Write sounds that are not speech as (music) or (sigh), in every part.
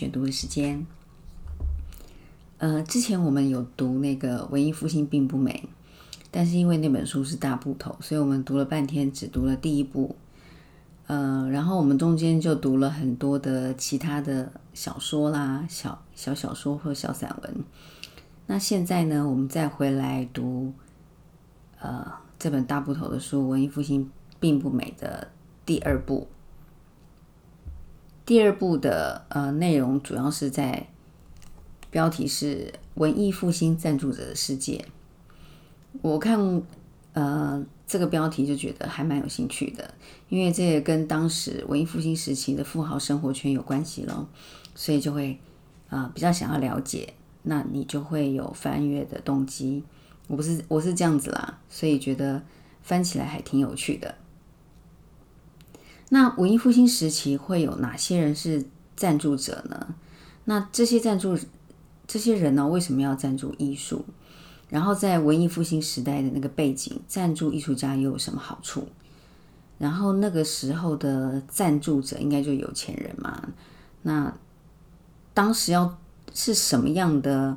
选读的时间。呃，之前我们有读那个文艺复兴并不美，但是因为那本书是大部头，所以我们读了半天，只读了第一部。呃，然后我们中间就读了很多的其他的小说啦，小小小说或小散文。那现在呢，我们再回来读，呃，这本大部头的书《文艺复兴并不美》的第二部。第二部的呃内容主要是在标题是“文艺复兴赞助者的世界”。我看呃。这个标题就觉得还蛮有兴趣的，因为这也跟当时文艺复兴时期的富豪生活圈有关系咯，所以就会啊比较想要了解，那你就会有翻阅的动机。我不是我是这样子啦，所以觉得翻起来还挺有趣的。那文艺复兴时期会有哪些人是赞助者呢？那这些赞助这些人呢，为什么要赞助艺术？然后在文艺复兴时代的那个背景，赞助艺术家又有什么好处？然后那个时候的赞助者应该就有钱人嘛？那当时要是什么样的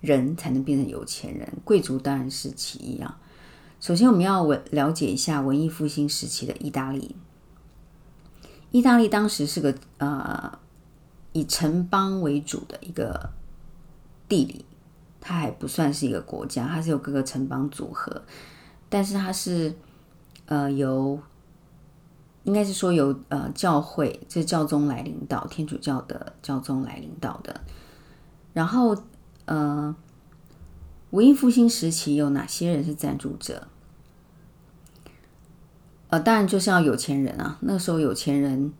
人才能变成有钱人？贵族当然是其一啊。首先我们要文了解一下文艺复兴时期的意大利。意大利当时是个呃以城邦为主的一个地理。它还不算是一个国家，它是有各个城邦组合，但是它是呃由应该是说由呃教会这教宗来领导，天主教的教宗来领导的。然后呃文艺复兴时期有哪些人是赞助者？呃，当然就是要有钱人啊。那时候有钱人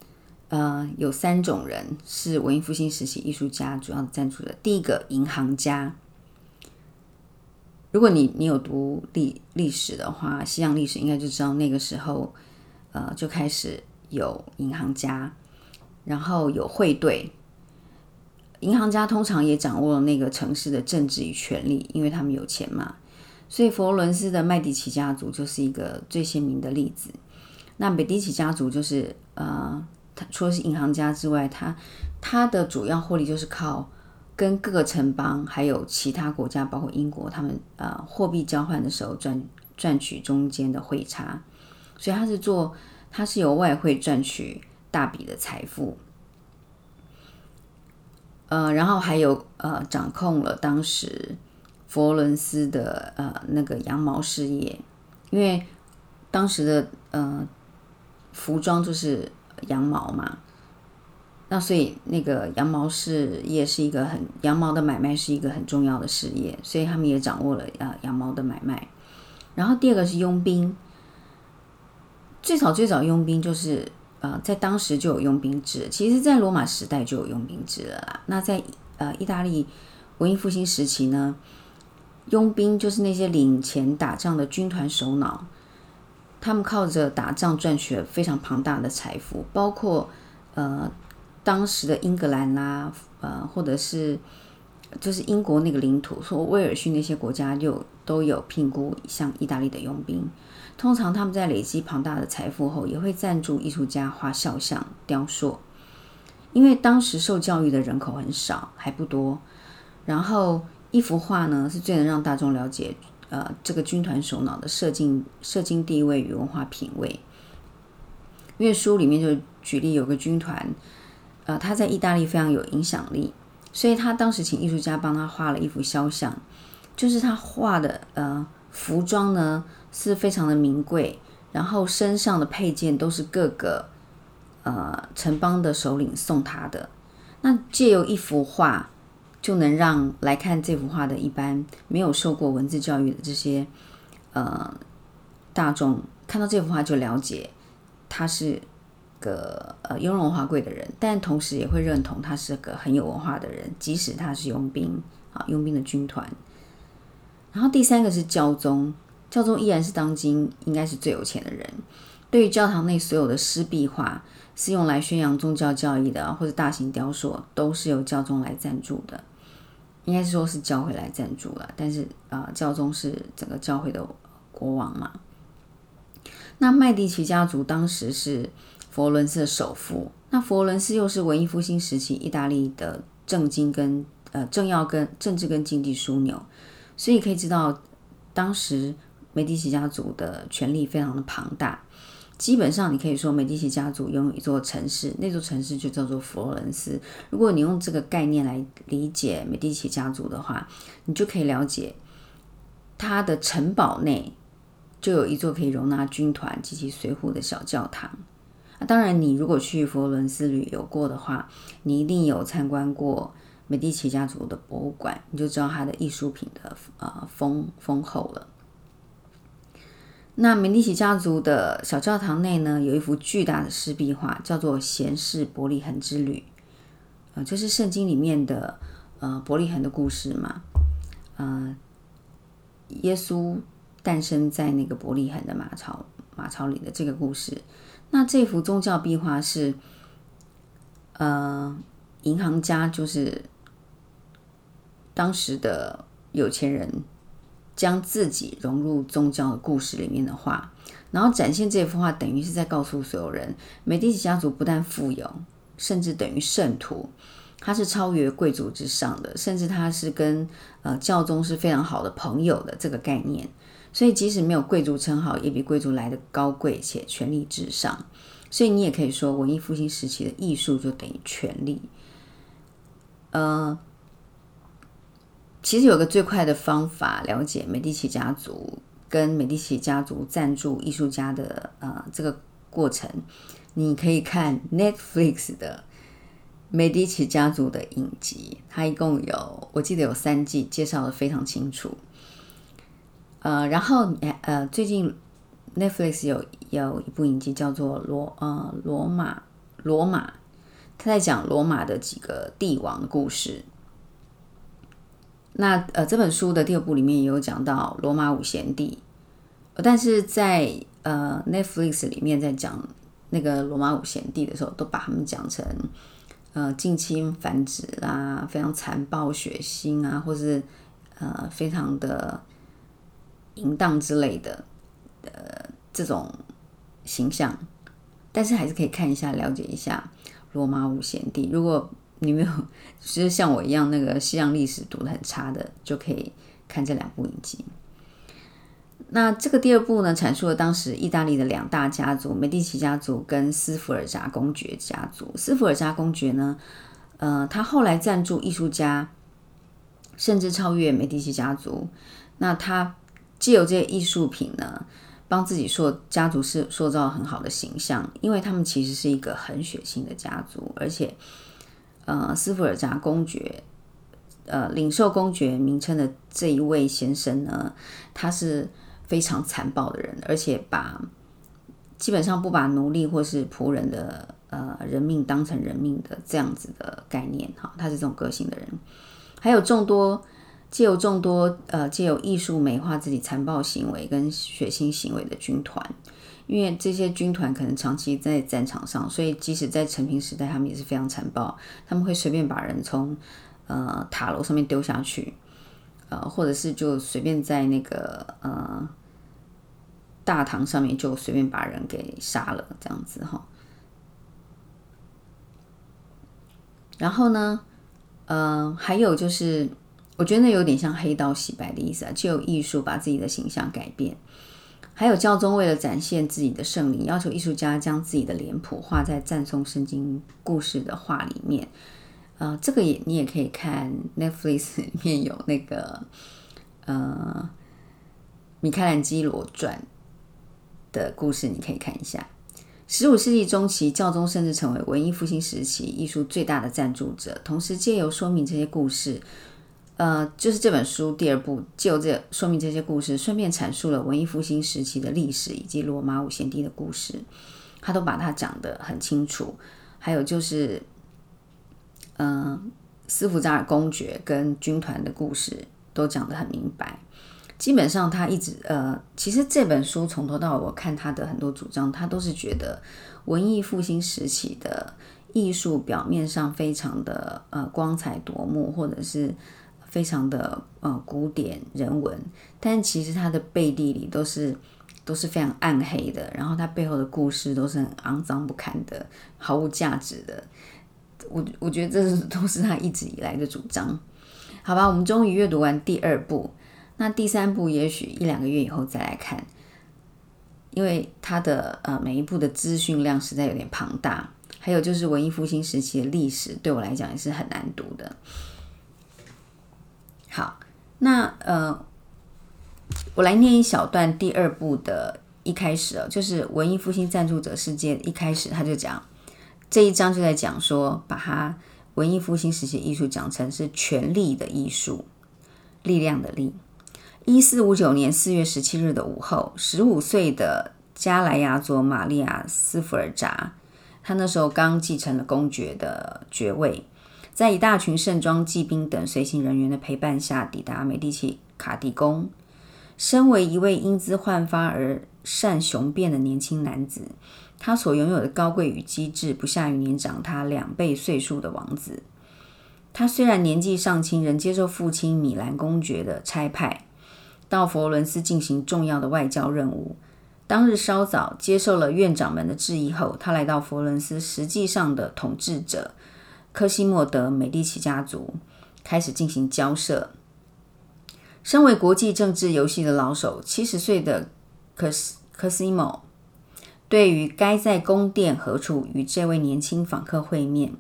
呃有三种人是文艺复兴时期艺术家主要的赞助者。第一个银行家。如果你你有读历历史的话，西洋历史应该就知道那个时候，呃，就开始有银行家，然后有汇兑。银行家通常也掌握了那个城市的政治与权力，因为他们有钱嘛。所以佛罗伦斯的麦迪奇家族就是一个最鲜明的例子。那美第奇家族就是呃，他除了是银行家之外，他他的主要获利就是靠。跟各个城邦还有其他国家，包括英国，他们呃货币交换的时候赚赚取中间的汇差，所以他是做，他是由外汇赚取大笔的财富，呃，然后还有呃掌控了当时佛伦斯的呃那个羊毛事业，因为当时的呃服装就是羊毛嘛。那所以那个羊毛事业是一个很羊毛的买卖是一个很重要的事业，所以他们也掌握了呃羊毛的买卖。然后第二个是佣兵，最早最早佣兵就是呃在当时就有佣兵制，其实在罗马时代就有佣兵制了啦。那在呃意大利文艺复兴时期呢，佣兵就是那些领钱打仗的军团首脑，他们靠着打仗赚取了非常庞大的财富，包括呃。当时的英格兰啦，呃，或者是就是英国那个领土，说威尔逊那些国家就都有聘雇像意大利的佣兵。通常他们在累积庞大的财富后，也会赞助艺术家画肖像、雕塑。因为当时受教育的人口很少，还不多。然后一幅画呢，是最能让大众了解，呃，这个军团首脑的社经社经地位与文化品味。因为书里面就举例有个军团。呃，他在意大利非常有影响力，所以他当时请艺术家帮他画了一幅肖像，就是他画的呃服装呢是非常的名贵，然后身上的配件都是各个呃城邦的首领送他的。那借由一幅画，就能让来看这幅画的一般没有受过文字教育的这些呃大众看到这幅画就了解他是。个呃雍容华贵的人，但同时也会认同他是个很有文化的人，即使他是佣兵啊，佣兵的军团。然后第三个是教宗，教宗依然是当今应该是最有钱的人。对于教堂内所有的湿壁画，是用来宣扬宗教教义的，或者大型雕塑，都是由教宗来赞助的。应该是说是教会来赞助了，但是啊，教宗是整个教会的国王嘛。那麦迪奇家族当时是。佛罗伦斯的首富。那佛罗伦斯又是文艺复兴时期意大利的政经跟呃政要跟政治跟经济枢纽，所以可以知道当时美第奇家族的权力非常的庞大。基本上，你可以说美第奇家族拥有一座城市，那座城市就叫做佛罗伦斯。如果你用这个概念来理解美第奇家族的话，你就可以了解它的城堡内就有一座可以容纳军团及其随扈的小教堂。啊，当然，你如果去佛罗伦斯旅游过的话，你一定有参观过美第奇家族的博物馆，你就知道它的艺术品的呃丰丰厚了。那美第奇家族的小教堂内呢，有一幅巨大的石壁画，叫做《贤士伯利恒之旅》。呃，就是圣经里面的呃伯利恒的故事嘛？呃，耶稣诞生在那个伯利恒的马槽马槽里的这个故事。那这幅宗教壁画是呃银行家，就是当时的有钱人。将自己融入宗教的故事里面的话，然后展现这幅画，等于是在告诉所有人，美第奇家族不但富有，甚至等于圣徒，他是超越贵族之上的，甚至他是跟呃教宗是非常好的朋友的这个概念。所以即使没有贵族称号，也比贵族来的高贵且权力至上。所以你也可以说，文艺复兴时期的艺术就等于权力。呃。其实有个最快的方法了解美第奇家族跟美第奇家族赞助艺术家的呃这个过程，你可以看 Netflix 的美第奇家族的影集，它一共有我记得有三季，介绍的非常清楚。呃，然后呃最近 Netflix 有有一部影集叫做罗呃罗马罗马，他在讲罗马的几个帝王故事。那呃，这本书的第二部里面也有讲到罗马五贤帝，但是在呃 Netflix 里面在讲那个罗马五贤帝的时候，都把他们讲成呃近亲繁殖啦，非常残暴血腥啊，或是呃非常的淫荡之类的呃这种形象，但是还是可以看一下，了解一下罗马五贤帝。如果你没有，其实像我一样那个西洋历史读的很差的，就可以看这两部影集。那这个第二部呢，阐述了当时意大利的两大家族——美第奇家族跟斯福尔扎公爵家族。斯福尔扎公爵呢，呃，他后来赞助艺术家，甚至超越美第奇家族。那他借由这些艺术品呢，帮自己塑家族是塑造很好的形象，因为他们其实是一个很血腥的家族，而且。呃，斯福尔扎公爵，呃，领受公爵名称的这一位先生呢，他是非常残暴的人，而且把基本上不把奴隶或是仆人的呃人命当成人命的这样子的概念，哈，他是这种个性的人。还有众多借由众多呃借由艺术美化自己残暴行为跟血腥行为的军团。因为这些军团可能长期在战场上，所以即使在成平时代，他们也是非常残暴。他们会随便把人从呃塔楼上面丢下去，呃，或者是就随便在那个呃大堂上面就随便把人给杀了，这样子哈。然后呢，呃，还有就是，我觉得那有点像黑道洗白的意思啊，就有艺术把自己的形象改变。还有教宗为了展现自己的圣灵，要求艺术家将自己的脸谱画在赞颂圣经故事的画里面。呃，这个也你也可以看 Netflix (laughs) 里面有那个呃米开朗基罗传的故事，你可以看一下。十五世纪中期，教宗甚至成为文艺复兴时期艺术最大的赞助者，同时借由说明这些故事。呃，就是这本书第二部，就这说明这些故事，顺便阐述了文艺复兴时期的历史以及罗马五贤帝的故事，他都把它讲得很清楚。还有就是，嗯，斯福扎尔公爵跟军团的故事都讲得很明白。基本上他一直呃，其实这本书从头到尾我看他的很多主张，他都是觉得文艺复兴时期的艺术表面上非常的呃光彩夺目，或者是。非常的呃古典人文，但其实它的背地里都是都是非常暗黑的，然后它背后的故事都是很肮脏不堪的、毫无价值的。我我觉得这是 (laughs) 都是他一直以来的主张。好吧，我们终于阅读完第二部，那第三部也许一两个月以后再来看，因为它的呃每一部的资讯量实在有点庞大。还有就是文艺复兴时期的历史，对我来讲也是很难读的。好，那呃，我来念一小段第二部的一开始哦，就是文艺复兴赞助者世界一开始他就讲这一章就在讲说，把它文艺复兴时期艺术讲成是权力的艺术，力量的力。一四五九年四月十七日的午后，十五岁的加莱亚佐玛利亚斯福尔扎。他那时候刚继承了公爵的爵位，在一大群盛装骑兵等随行人员的陪伴下，抵达美第奇卡蒂宫。身为一位英姿焕发而善雄辩的年轻男子，他所拥有的高贵与机智，不下于年长他两倍岁数的王子。他虽然年纪尚轻，仍接受父亲米兰公爵的差派，到佛罗伦斯进行重要的外交任务。当日稍早接受了院长们的质疑后，他来到佛伦斯实际上的统治者科西莫德美第奇家族，开始进行交涉。身为国际政治游戏的老手，七十岁的科科西莫对于该在宫殿何处与这位年轻访客会面，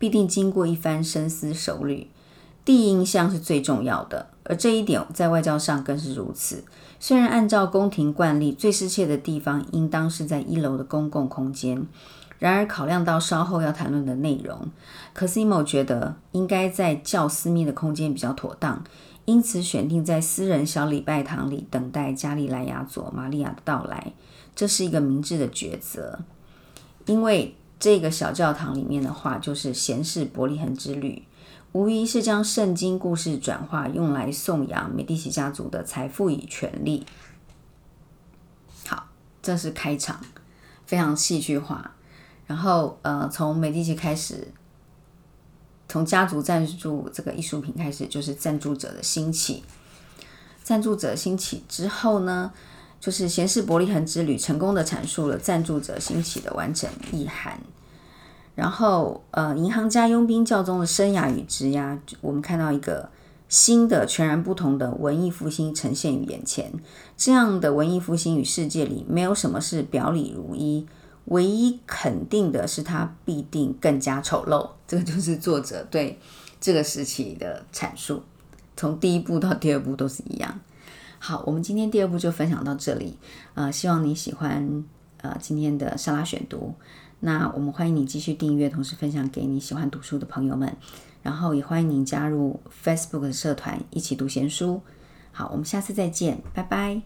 必定经过一番深思熟虑。第一印象是最重要的，而这一点在外交上更是如此。虽然按照宫廷惯例，最失切的地方应当是在一楼的公共空间，然而考量到稍后要谈论的内容，可西莫觉得应该在较私密的空间比较妥当，因此选定在私人小礼拜堂里等待加利莱亚佐玛利亚的到来。这是一个明智的抉择，因为这个小教堂里面的话，就是贤士伯利恒之旅。无疑是将圣经故事转化，用来颂扬美第奇家族的财富与权力。好，这是开场，非常戏剧化。然后，呃，从美第奇开始，从家族赞助这个艺术品开始，就是赞助者的兴起。赞助者兴起之后呢，就是贤士伯利恒之旅成功的阐述了赞助者兴起的完整意涵。然后，呃，银行家佣兵教宗的生涯与职涯，我们看到一个新的、全然不同的文艺复兴呈现于眼前。这样的文艺复兴与世界里没有什么是表里如一，唯一肯定的是，它必定更加丑陋。这个就是作者对这个时期的阐述，从第一部到第二部都是一样。好，我们今天第二部就分享到这里。呃，希望你喜欢呃今天的沙拉选读。那我们欢迎你继续订阅，同时分享给你喜欢读书的朋友们，然后也欢迎您加入 Facebook 的社团，一起读闲书。好，我们下次再见，拜拜。